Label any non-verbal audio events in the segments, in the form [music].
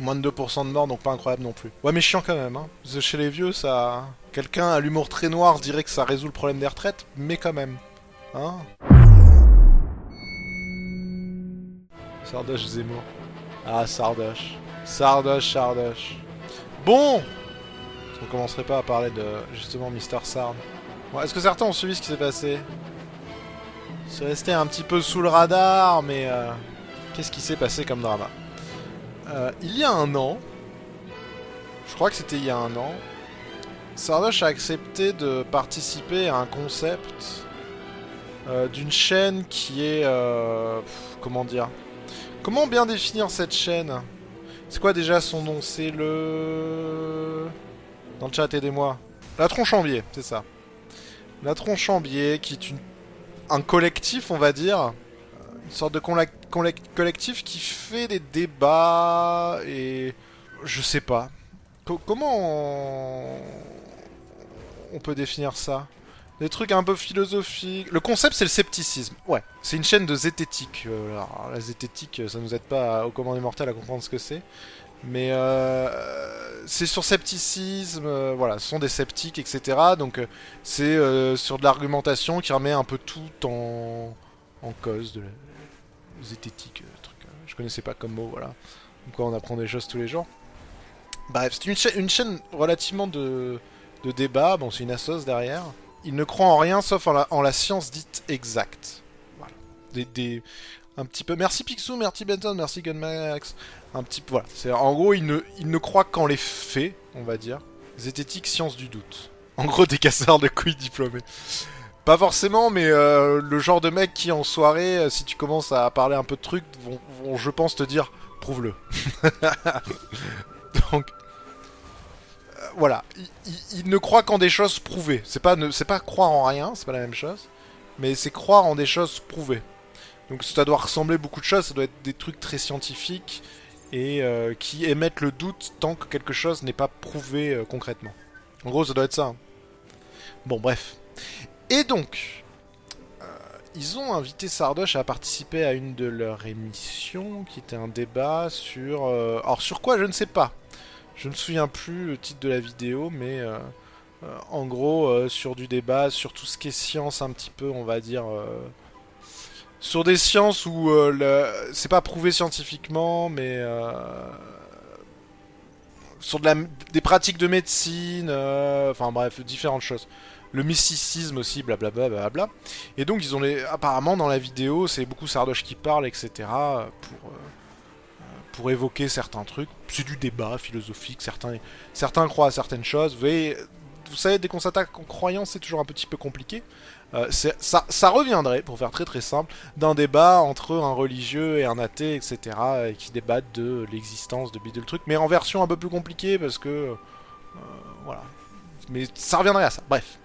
Moins de 2% de morts, donc pas incroyable non plus. Ouais, mais chiant quand même, hein. Chez les vieux, ça... Quelqu'un à l'humour très noir dirait que ça résout le problème des retraites, mais quand même. Hein Sardoche Zemmour. Ah, Sardoche. Sardoche, Sardoche. Bon On commencerait pas à parler de, justement, Mister Sard. Bon, Est-ce que certains ont suivi ce qui s'est passé? C'est resté un petit peu sous le radar, mais... euh, Qu'est-ce qui s'est passé comme drama? Euh, Il y a un an, je crois que c'était il y a un an, Sardoche a accepté de participer à un concept euh, d'une chaîne qui est... euh, comment dire Comment bien définir cette chaîne? C'est quoi déjà son nom? C'est le... Dans le chat, aidez-moi. La Tronchambier, c'est ça. La Tronchambier, qui est un collectif, on va dire. Une sorte de collectif qui fait des débats et... Je sais pas. Co- comment on... on peut définir ça? Des trucs un peu philosophiques. Le concept, c'est le scepticisme. Ouais, c'est une chaîne de zététique. Euh, alors, la zététique, ça nous aide pas à- au commandement mortel à comprendre ce que c'est. Mais euh, c'est sur scepticisme, euh, voilà, ce sont des sceptiques, etc. Donc euh, c'est sur de l'argumentation qui remet un peu tout en, en cause de la zététique. euh, truc, euh, je connaissais pas comme mot, voilà. Donc on apprend des choses tous les jours. Bref, c'est une, cha- une chaîne relativement de, de débat. Bon, c'est une assos derrière. Il ne croit en rien sauf en la, en la science dite exacte. Voilà. Des, des- un petit peu. Merci Picsou, merci Benton, merci Gunmax. Un petit peu. Voilà. En gros, il ne, il ne croit qu'en les faits, on va dire. Zététique, science du doute. En gros, des casseurs de couilles diplômés. Pas forcément, mais euh, le genre de mec qui en soirée, euh, si tu commences à parler un peu de trucs, vont, je pense, te dire prouve-le. [laughs] Donc, euh, voilà, il, ne croit qu'en des choses prouvées. C'est pas, c'est pas croire en rien, c'est pas la même chose, mais c'est croire en des choses prouvées. Donc ça doit ressembler beaucoup de choses, ça doit être des trucs très scientifiques et qui émettent le doute tant que quelque chose n'est pas prouvé concrètement. En gros, ça doit être ça. hein. Bon, bref. Et donc, euh, ils ont invité Sardoche à participer à une de leurs émissions, qui était un débat sur... euh, alors sur quoi, je ne sais pas. Je ne me souviens plus le titre de la vidéo, mais euh, en gros, sur du débat, sur tout ce qui est science un petit peu, on va dire... sur des sciences où le- c'est pas prouvé scientifiquement, mais... sur de la, des pratiques de médecine, enfin bref, différentes choses. Le mysticisme aussi, blablabla. Bla, et donc ils ont les... Apparemment dans la vidéo, c'est beaucoup Sardoche qui parle, etc. Pour, euh, pour évoquer certains trucs. C'est du débat philosophique, certains, certains croient à certaines choses. Vous, savez, dès qu'on s'attaque en croyance, c'est toujours un petit peu compliqué. Euh, ça, ça reviendrait, pour faire très très simple, d'un débat entre un religieux et un athée, etc. Et qui débattent de l'existence de bidule truc, mais en version un peu plus compliquée parce que. euh, voilà. Mais ça reviendrait à ça. Bref.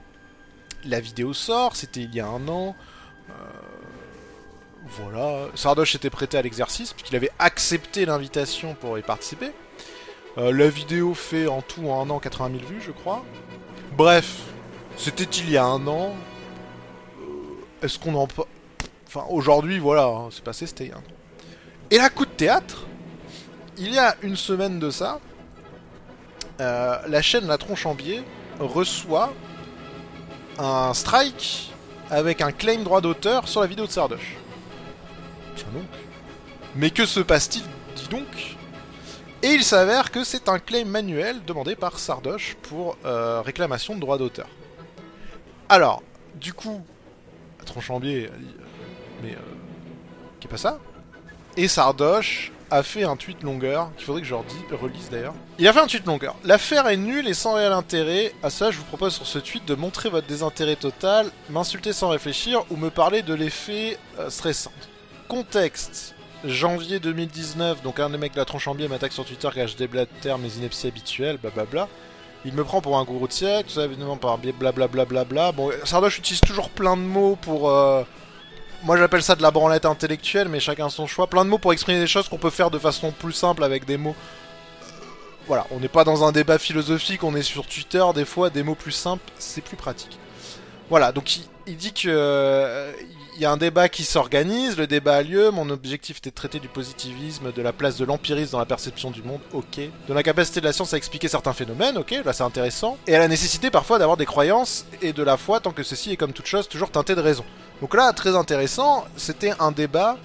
La vidéo sort, c'était il y a un an. Euh, voilà. Sardoche était prêté à l'exercice, puisqu'il avait accepté l'invitation pour y participer. Euh, la vidéo fait en tout en un an 80 000 vues, je crois. Bref, c'était il y a un an. Euh, Est-ce qu'on en... Enfin, aujourd'hui, voilà, hein, c'est passé, c'était. Et là, coup de théâtre, il y a une semaine de ça, la chaîne La Tronchambier reçoit un strike avec un claim droit d'auteur sur la vidéo de Sardoche. Tiens donc. Mais que se passe-t-il, dis donc? Et il s'avère que c'est un claim manuel demandé par Sardoche pour euh, réclamation de droit d'auteur. Alors, du coup, Tronchambier a dit, euh, mais euh, qu'est pas ça? Et Sardoche a fait un tweet longueur, qu'il faudrait que je redis- relise d'ailleurs. Il a fait un tweet longueur. L'affaire est nulle et sans réel intérêt. À ça, je vous propose sur ce tweet de montrer votre désintérêt total, m'insulter sans réfléchir ou me parler de l'effet euh, stressant. Contexte. Janvier 2019, donc un des mecs de la Tronchambier m'attaque sur Twitter car je déblatère mes inepties habituelles, blablabla. Il me prend pour un gourou de siècle, tout ça évidemment par biais blablabla. Bla, bla. Bon, Sardoche utilise toujours plein de mots pour... euh, Moi j'appelle ça de la branlette intellectuelle, mais chacun son choix. Plein de mots pour exprimer des choses qu'on peut faire de façon plus simple avec des mots... Euh, Voilà, on n'est pas dans un débat philosophique, on est sur Twitter, des fois des mots plus simples, c'est plus pratique. Voilà, donc il, dit que euh, il y a un débat qui s'organise, le débat a lieu, mon objectif était de traiter du positivisme, de la place de l'empirisme dans la perception du monde, ok. De la capacité de la science à expliquer certains phénomènes, ok, là c'est intéressant. Et à la nécessité parfois d'avoir des croyances et de la foi tant que ceci est comme toute chose toujours teinté de raison. Donc là, très intéressant, c'était un débat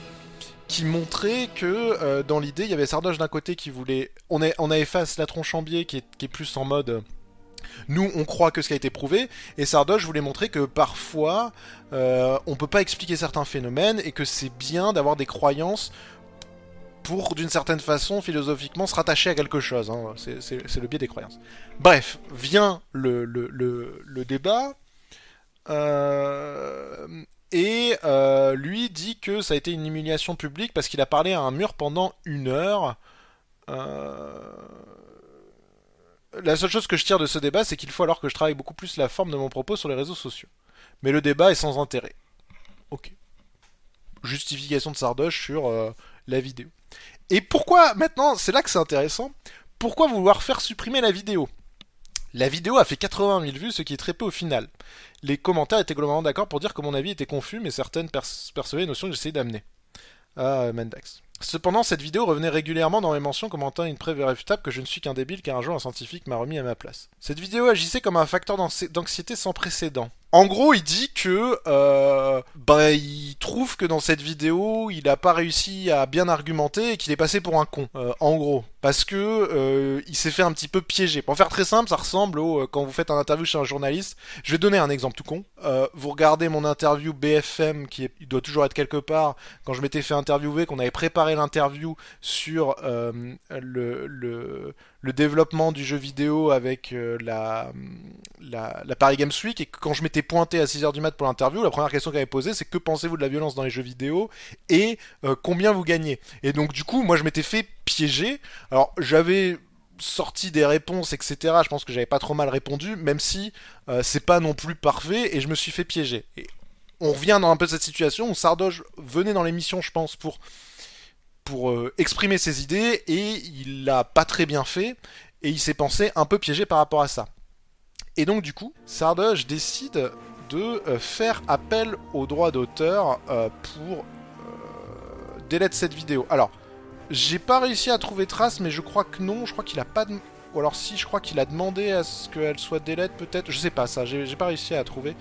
qui montrait que euh, dans l'idée, il y avait Sardoche d'un côté qui voulait... On, est, on la tronchambier qui est, qui est plus en mode... nous, on croit que ce qui a été prouvé, et Sardoche voulait montrer que parfois, euh, on peut pas expliquer certains phénomènes, et que c'est bien d'avoir des croyances pour, d'une certaine façon, philosophiquement, se rattacher à quelque chose. hein. C'est- le biais des croyances. Bref, vient le débat, euh, et euh, lui dit que ça a été une humiliation publique parce qu'il a parlé à un mur pendant une heure. Euh, La seule chose que je tire de ce débat, c'est qu'il faut alors que je travaille beaucoup plus la forme de mon propos sur les réseaux sociaux. Mais le débat est sans intérêt. Ok. Justification de Sardoche sur euh, la vidéo. Et pourquoi, maintenant, c'est là que c'est intéressant, pourquoi vouloir faire supprimer la vidéo? La vidéo a fait 80 000 vues, ce qui est très peu au final. Les commentaires étaient globalement d'accord pour dire que mon avis était confus, mais certaines pers percevaient les notions que j'essayais d'amener. Ah, Mendax. Cependant, cette vidéo revenait régulièrement dans mes mentions commentant une preuve irréfutable que je ne suis qu'un débile car un jour un scientifique m'a remis à ma place. Cette vidéo agissait comme un facteur d'anxi- d'anxiété sans précédent. En gros, il dit que euh, bah, il trouve que dans cette vidéo, il a pas réussi à bien argumenter et qu'il est passé pour un con. Euh, en gros, parce que euh, il s'est fait un petit peu piéger. Pour faire très simple, ça ressemble au quand vous faites un interview chez un journaliste. Je vais donner un exemple tout con. Vous regardez mon interview BFM qui doit toujours être quelque part. Quand je m'étais fait interviewer, qu'on avait préparé l'interview sur le, le développement du jeu vidéo avec la, la, la Paris Games Week et que quand je m'étais pointé à 6h du mat pour l'interview, la première question qu'elle avait posée c'est que pensez-vous de la violence dans les jeux vidéo et euh, combien vous gagnez? Et donc du coup moi je m'étais fait piéger. Alors j'avais sorti des réponses etc. Je pense que j'avais pas trop mal répondu même si euh, c'est pas non plus parfait et je me suis fait piéger. On revient dans un peu cette situation où Sardoche venait dans l'émission je pense pour pour euh, exprimer ses idées et il l'a pas très bien fait et il s'est pensé un peu piégé par rapport à ça. Et donc du coup, Sardoche décide de euh, faire appel aux droits d'auteur euh, pour euh, délai cette vidéo. Alors, j'ai pas réussi à trouver trace, mais je crois que non. Je crois qu'il a pas de... Ou alors si, je crois qu'il a demandé à ce qu'elle soit délai peut-être. Je sais pas ça, j'ai pas réussi à trouver.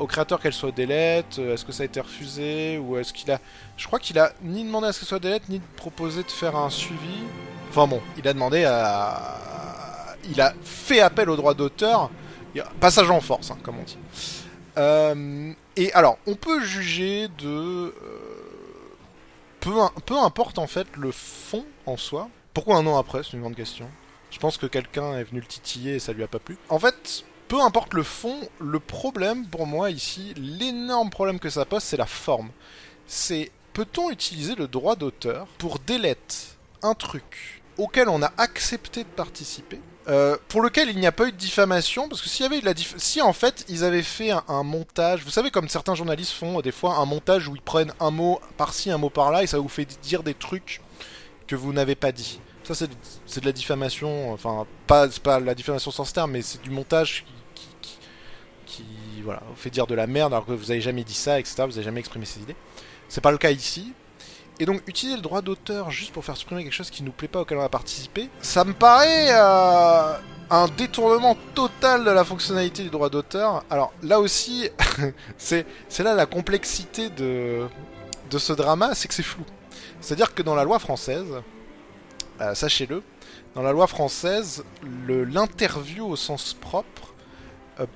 Au créateur qu'elle soit délai, est-ce que ça a été refusé ou est-ce qu'il a... Je crois qu'il a ni demandé à ce que ce soit délai, ni proposé de faire un suivi. Enfin bon, il a demandé à... Il a fait appel aux droits d'auteur. Passage en force, hein, comme on dit. Euh, et alors, on peut juger de... euh, peu importe en fait le fond en soi. Pourquoi un an après C'est une grande question. Je pense que quelqu'un est venu le titiller et ça lui a pas plu. En fait, peu importe le fond, le problème pour moi ici, l'énorme problème que ça pose, c'est la forme. C'est peut-on utiliser le droit d'auteur pour délette un truc auquel on a accepté de participer euh, pour lequel il n'y a pas eu de diffamation, parce que s'il y avait eu de la diff- si en fait ils avaient fait un, montage, vous savez comme certains journalistes font euh, des fois un montage où ils prennent un mot par-ci, un mot par-là, et ça vous fait dire des trucs que vous n'avez pas dit. Ça c'est de, la diffamation, enfin pas pas la diffamation sans terme, mais c'est du montage qui, qui, qui, voilà vous fait dire de la merde alors que vous avez jamais dit ça, etc. Vous avez jamais exprimé ces idées. C'est pas le cas ici. Et donc utiliser le droit d'auteur juste pour faire supprimer quelque chose qui nous plaît pas auquel on a participé, ça me paraît euh, un détournement total de la fonctionnalité du droit d'auteur. Alors là aussi, [laughs] c'est là la complexité de ce drama, c'est que c'est flou. C'est-à-dire que dans la loi française, euh, sachez-le, dans la loi française, l'interview au sens propre, euh,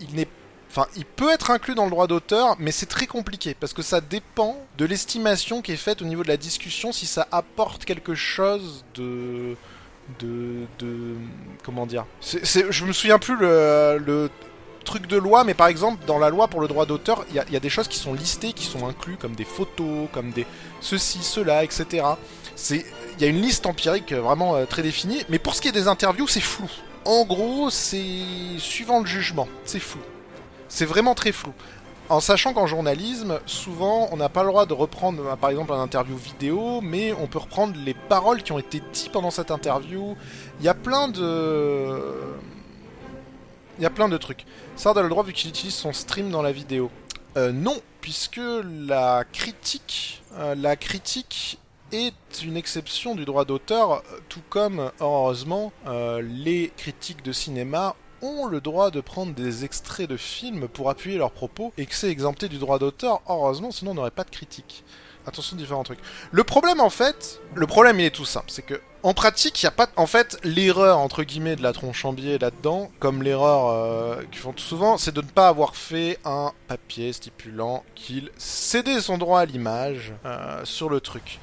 il n'est Enfin, il peut être inclus dans le droit d'auteur, mais c'est très compliqué parce que ça dépend de l'estimation qui est faite au niveau de la discussion si ça apporte quelque chose de de, de comment dire. Je me souviens plus le, truc de loi, mais par exemple dans la loi pour le droit d'auteur, il y a, des choses qui sont listées, qui sont incluses comme des photos, comme des ceci, cela, etc. Il y a une liste empirique euh, vraiment euh, très définie, mais pour ce qui est des interviews, c'est flou. En gros, c'est suivant le jugement, c'est flou. C'est vraiment très flou. En sachant qu'en journalisme, souvent, on n'a pas le droit de reprendre, euh, par exemple, un interview vidéo, mais on peut reprendre les paroles qui ont été dites pendant cette interview. Il y a plein de... il y a plein de trucs. Sard a le droit vu qu'il utilise son stream dans la vidéo. Euh, non, puisque la critique, euh, la critique est une exception du droit d'auteur, tout comme, heureusement, euh, les critiques de cinéma ont le droit de prendre des extraits de films pour appuyer leurs propos et que c'est exempté du droit d'auteur, heureusement, sinon on n'aurait pas de critique. Attention, différents trucs. Le problème, en fait, le problème, il est tout simple. C'est que, en pratique, il n'y a pas. En fait, l'erreur, entre guillemets, de la tronchambier là-dedans, comme l'erreur euh, qu'ils font tout souvent, c'est de ne pas avoir fait un papier stipulant qu'il cédait son droit à l'image euh, sur le truc.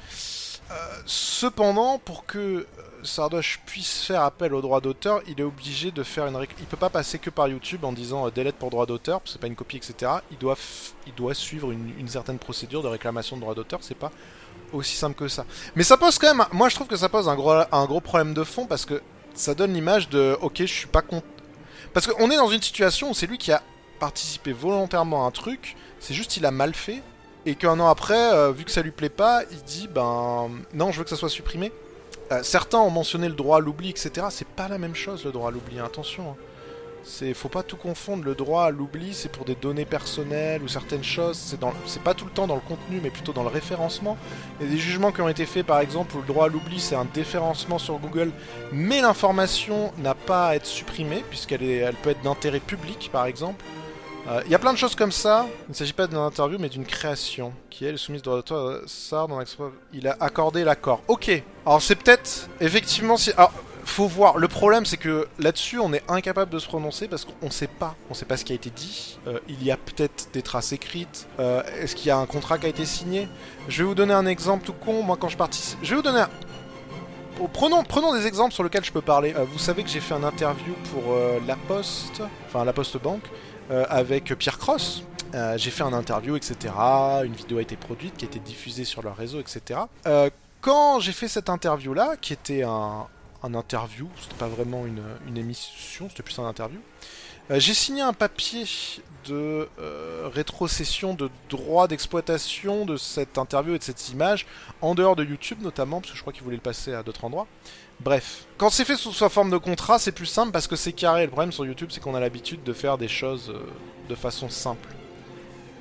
Euh, cependant, pour que Sardoche puisse faire appel au droit d'auteur, il est obligé de faire une réc... Il peut pas passer que par YouTube en disant euh, pour droit d'auteur, parce que c'est pas une copie, etc. Il doit, suivre une, certaine procédure de réclamation de droit d'auteur, c'est pas aussi simple que ça. Mais ça pose quand même... Moi je trouve que ça pose un gros, un gros problème de fond, parce que ça donne l'image de ok, je suis pas content. Parce qu'on est dans une situation où c'est lui qui a participé volontairement à un truc, c'est juste il a mal fait, et qu'un an après, euh, vu que ça lui plaît pas, il dit ben non, je veux que ça soit supprimé. Euh, certains ont mentionné le droit à l'oubli, etc. C'est pas la même chose le droit à l'oubli, attention. Hein. C'est, faut pas tout confondre. Le droit à l'oubli, c'est pour des données personnelles ou certaines choses. C'est pas tout le temps dans le contenu, mais plutôt dans le référencement. Il y a des jugements qui ont été faits, par exemple, où le droit à l'oubli, c'est un déférencement sur Google, mais l'information n'a pas à être supprimée puisqu'elle est, elle peut être d'intérêt public, par exemple. Il euh, y a plein de choses comme ça. Il ne s'agit pas d'une interview, mais d'une création qui est soumise droit d'auteur. Ça, dans il a accordé l'accord. Ok. Alors c'est peut-être effectivement si. Alors faut voir. Le problème, c'est que là-dessus, on est incapable de se prononcer parce qu'on sait pas. On sait pas ce qui a été dit. Euh, il y a peut-être des traces écrites. Euh, est-ce qu'il y a un contrat qui a été signé? Je vais vous donner un exemple tout con. Moi, quand je participe, je vais vous donner. Un... Oh, prenons, prenons des exemples sur lesquels je peux parler. vous savez que j'ai fait un interview pour La Poste, enfin La Poste Banque. Euh, avec Pierre Cross. Euh, j'ai fait un interview, etc. Une vidéo a été produite, qui a été diffusée sur leur réseau, etc. Euh, quand j'ai fait cette interview-là, qui était un, interview, c'était pas vraiment une, émission, c'était plus un interview, j'ai signé un papier de rétrocession de droit d'exploitation de cette interview et de cette image, en dehors de YouTube notamment, parce que je crois qu'ils voulaient le passer à d'autres endroits. Bref, quand c'est fait sous sa forme de contrat, c'est plus simple parce que c'est carré. Le problème sur YouTube, c'est qu'on a l'habitude de faire des choses euh, de façon simple.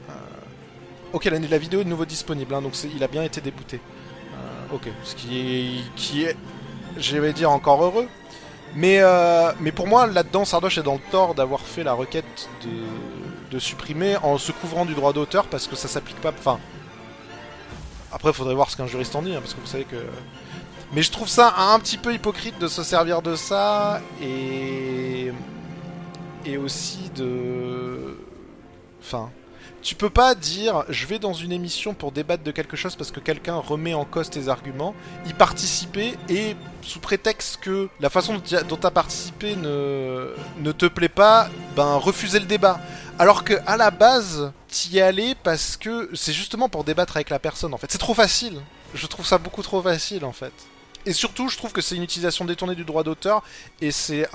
Euh... Ok, la, vidéo est de nouveau disponible, hein, donc il a bien été débouté. Euh, ok, ce qui est, qui est, je dire encore heureux. Mais, euh, mais pour moi, là-dedans, Sardoche est dans le tort d'avoir fait la requête de, de supprimer en se couvrant du droit d'auteur parce que ça s'applique pas. Enfin, après, faudrait voir ce qu'un juriste en dit, hein, parce que vous savez que mais je trouve ça un petit peu hypocrite de se servir de ça et. Et aussi de. Enfin. Tu peux pas dire je vais dans une émission pour débattre de quelque chose parce que quelqu'un remet en cause tes arguments, y participer et sous prétexte que la façon dont tu as participé ne, te plaît pas, ben refuser le débat. Alors que à la base, t'y es allé parce que c'est justement pour débattre avec la personne en fait. C'est trop facile. Je trouve ça beaucoup trop facile en fait. Et surtout, je trouve que c'est une utilisation détournée du droit d'auteur. Et c'est,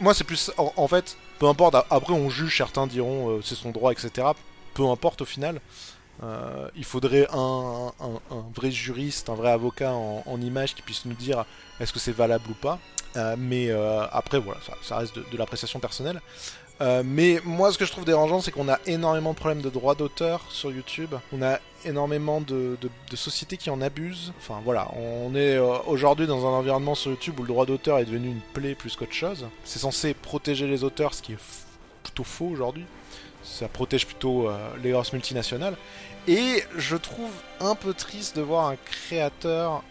moi, c'est plus, en, fait, peu importe. Après, on juge, certains diront euh, c'est son droit, etc. Peu importe au final. Euh, il faudrait un, vrai juriste, un vrai avocat en, image qui puisse nous dire est-ce que c'est valable ou pas. Euh, mais après, voilà, ça, reste de l'appréciation personnelle. Euh, mais moi, ce que je trouve dérangeant, c'est qu'on a énormément de problèmes de droits d'auteur sur YouTube. On a énormément de, sociétés qui en abusent. Enfin voilà, on est euh, aujourd'hui dans un environnement sur YouTube où le droit d'auteur est devenu une plaie plus qu'autre chose. C'est censé protéger les auteurs, ce qui est plutôt faux aujourd'hui. Ça protège plutôt euh, les grosses multinationales. Et je trouve un peu triste de voir un créateur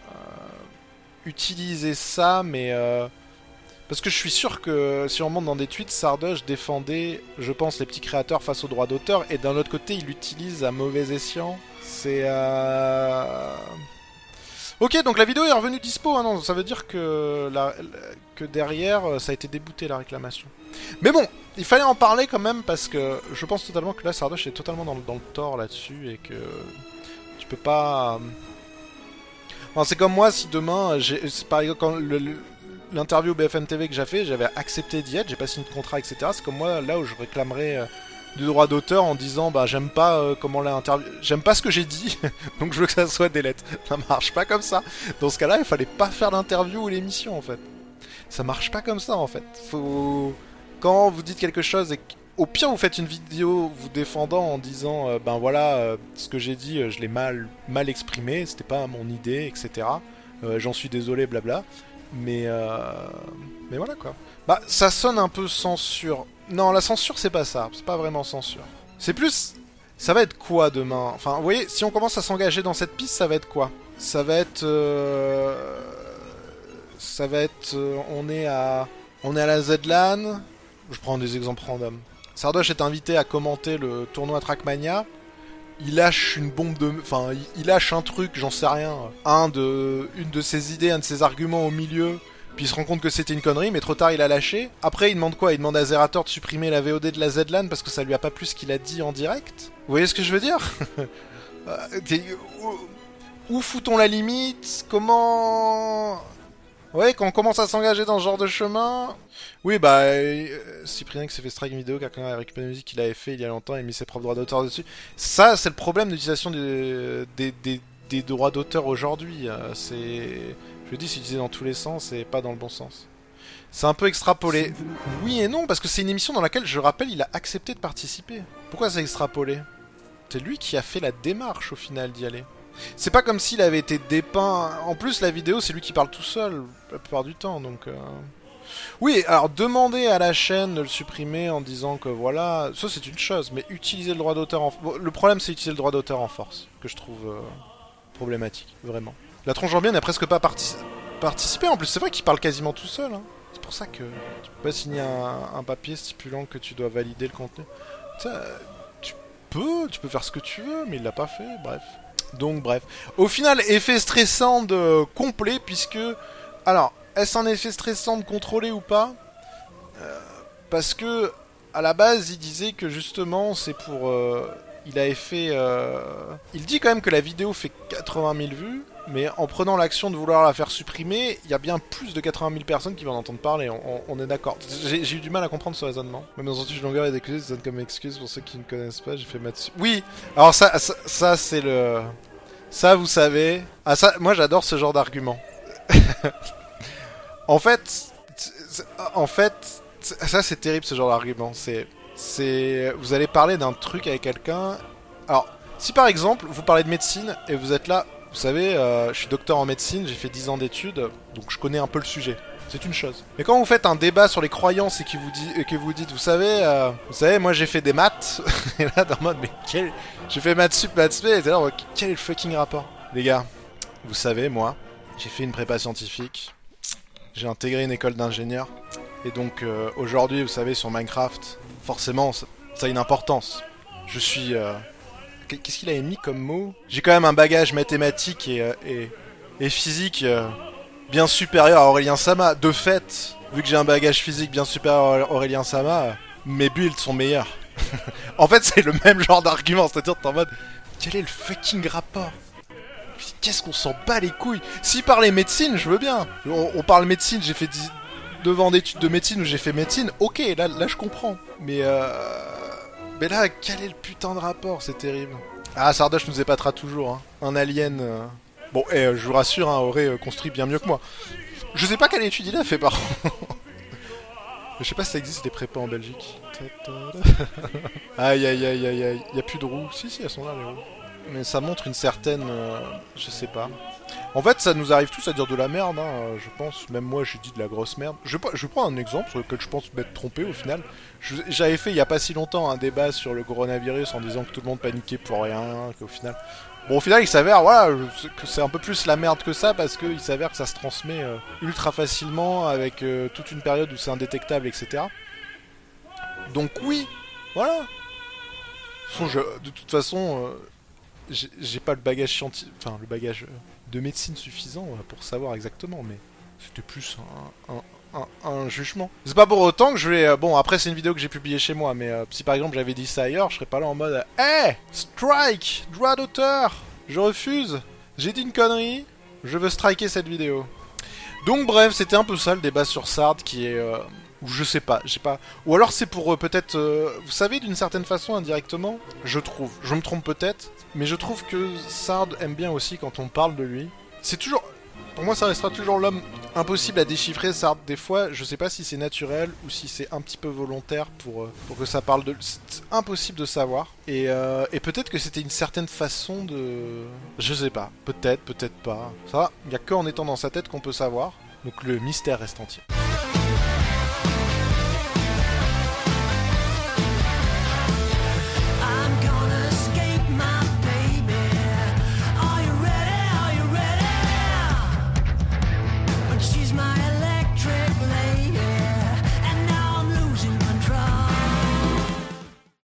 utiliser ça, mais parce que je suis sûr que si on monte dans des tweets, Sardoche défendait, je pense, les petits créateurs face aux droits d'auteur, et d'un autre côté, il l'utilise à mauvais escient. C'est... Euh... Ok, donc la vidéo est revenue dispo, hein, non, ça veut dire que, que derrière, euh, ça a été débouté la réclamation. Mais bon, il fallait en parler quand même, parce que je pense totalement que là, Sardoche est totalement dans le, dans le tort là-dessus, et que tu peux pas... c'est comme moi, si demain, par exemple, quand l'interview BFM TV que j'ai fait, j'avais accepté d'y être, j'ai pas signé de contrat, etc. C'est comme moi, là où je réclamerais euh, du droit d'auteur en disant bah j'aime pas euh, comment l'interview j'aime pas ce que j'ai dit [laughs] donc je veux que ça soit des lettres. Ça marche pas comme ça. Dans ce cas là il fallait pas faire l'interview ou l'émission en fait. Ça marche pas comme ça en fait. Faut quand vous dites quelque chose et au pire vous faites une vidéo vous défendant en disant euh, ben voilà euh, ce que j'ai dit je l'ai mal mal exprimé c'était pas mon idée etc j'en suis désolé blabla. Mais mais voilà quoi bah ça sonne un peu censure non la censure c'est pas ça c'est pas vraiment censure c'est plus ça va être quoi demain? Enfin, vous voyez, si on commence à s'engager dans cette piste, ça va être quoi? Ça va être... Euh, ça va être... Euh, on est à... On est à la Z-LAN. Je prends des exemples random. Sardoche est invité à commenter le tournoi Trackmania. Il lâche une bombe de... Enfin, il lâche un truc, j'en sais rien. Un de... Une de ses idées, un de ses arguments au milieu puis il se rend compte que c'était une connerie, mais trop tard il a lâché. Après il demande quoi? Il demande à Zerator de supprimer la VOD de la ZLAN parce que ça lui a pas plu ce qu'il a dit en direct? Vous voyez ce que je veux dire? [laughs] Euh, Où fout-on la limite? Comment... Ouais, quand on commence à s'engager dans ce genre de chemin... Oui, bah, euh, Cyprien qui s'est fait strike vidéo, quelqu'un a récupéré une musique qu'il avait fait il y a longtemps et mis ses propres droits d'auteur dessus. Ça, c'est le problème d'utilisation des, droits d'auteur aujourd'hui. Euh, c'est je dis, c'est utilisé dans tous les sens et pas dans le bon sens. C'est un peu extrapolé. Oui et non, parce que c'est une émission dans laquelle, je rappelle, il a accepté de participer. Pourquoi c'est extrapolé? C'est lui qui a fait la démarche au final d'y aller. C'est pas comme s'il avait été dépeint. En plus, la vidéo, c'est lui qui parle tout seul la plupart du temps, donc. Euh. Oui, alors demander à la chaîne de le supprimer en disant que voilà, ça c'est une chose, mais utiliser le droit d'auteur en. le problème, c'est utiliser le droit d'auteur en force, que je trouve euh, problématique, vraiment. La tronche en bien n'a presque pas participé. En plus, c'est vrai qu'il parle quasiment tout seul. Hein. C'est pour ça que tu peux pas signer un, papier stipulant que tu dois valider le contenu. Ça, tu peux, tu peux faire ce que tu veux, mais il l'a pas fait. Bref. Donc, bref. Au final, effet stressant de complet, puisque. Alors, est-ce un effet stressant de contrôler ou pas? Euh, Parce que, à la base, il disait que justement, c'est pour. Euh, il avait fait. Euh, il dit quand même que la vidéo fait 80 000 vues. Mais en prenant l'action de vouloir la faire supprimer, il y a bien plus de 80 000 personnes qui vont en entendre parler, on, est d'accord. J'ai eu du mal à comprendre ce raisonnement. Même dans une longueur et d'excuses, ça donne comme excuse pour ceux qui ne connaissent pas, j'ai fait Matsu. Oui Alors ça, ça, c'est le... Ça, vous savez... Ah ça, moi j'adore ce genre d'argument. [laughs] en fait... En fait... Ça c'est terrible ce genre d'argument. C'est... C'est... Vous allez parler d'un truc avec quelqu'un... Alors, si par exemple, vous parlez de médecine et vous êtes là, vous savez, euh, je suis docteur en médecine, j'ai fait 10 ans d'études, donc je connais un peu le sujet. C'est une chose. Mais quand vous faites un débat sur les croyances et que vous, dites, vous savez, euh, vous savez, moi j'ai fait des maths, [laughs] et là dans le mode, mais quel... J'ai fait maths sup, maths spé, et là, quel est le fucking rapport Les gars, vous savez, moi, j'ai fait une prépa scientifique, j'ai intégré une école d'ingénieur, et donc euh, aujourd'hui, vous savez, sur Minecraft, forcément, ça, ça a une importance. Je suis Qu'est-ce qu'il avait mis comme mot J'ai quand même un bagage mathématique et, euh, physique euh, bien supérieur à Aurélien Sama. De fait, vu que j'ai un bagage physique bien supérieur à Aurélien Sama, mes builds sont meilleurs. [laughs] en fait, c'est le même genre d'argument, c'est-à-dire t'es en mode quel est le fucking rapport Qu'est-ce qu'on s'en bat les couilles Si parlait médecine, je veux bien. On, parle médecine, j'ai fait 9 ans d'études de médecine où j'ai fait médecine, ok, là, là je comprends. Mais euh mais là, quel est le putain de rapport C'est terrible. Ah, Sardoche nous épatera toujours. Hein. Un alien. Euh. Bon, et eh, je vous rassure, hein, aurait euh, construit bien mieux que moi. Je sais pas quelle étude il a fait, par [laughs] Je sais pas si ça existe des prépas en Belgique. aïe aïe aïe aïe aïe. Y a plus de roues. Si, si, elles sont là, les roues. Mais ça montre une certaine. Euh, je sais pas. En fait, ça nous arrive tous à dire de la merde, hein, je pense. Même moi, j'ai dit de la grosse merde. Je, prends un exemple sur lequel je pense m'être trompé au final. J'avais fait il y a pas si longtemps un débat sur le coronavirus en disant que tout le monde paniquait pour rien, qu'au final. Bon, au final, il s'avère, voilà, que c'est un peu plus la merde que ça parce qu'il s'avère que ça se transmet euh, ultra facilement avec euh, toute une période où c'est indétectable, etc. Donc, oui, voilà. De toute façon, euh, j'ai pas le bagage scientifique, enfin, le bagage de médecine suffisant euh, pour savoir exactement, mais c'était plus un, jugement. C'est pas pour autant que je vais... Euh, bon, après c'est une vidéo que j'ai publiée chez moi, mais euh, si par exemple j'avais dit ça ailleurs, je serais pas là en mode « Hey Strike Droit d'auteur Je refuse J'ai dit une connerie Je veux striker cette vidéo. » Donc bref, c'était un peu ça le débat sur Sard qui est... ou je sais pas, j'ai pas... Ou alors c'est pour peut-être... vous savez, d'une certaine façon, indirectement, je trouve. Je me trompe peut-être, mais je trouve que Sard aime bien aussi quand on parle de lui. C'est toujours... Pour moi, ça restera toujours l'homme impossible à déchiffrer. Ça, des fois, je sais pas si c'est naturel ou si c'est un petit peu volontaire pour, euh, pour que ça parle de. C'est impossible de savoir. Et, euh, et peut-être que c'était une certaine façon de. Je sais pas. Peut-être, peut-être pas. Ça, il y a que en étant dans sa tête qu'on peut savoir. Donc le mystère reste entier.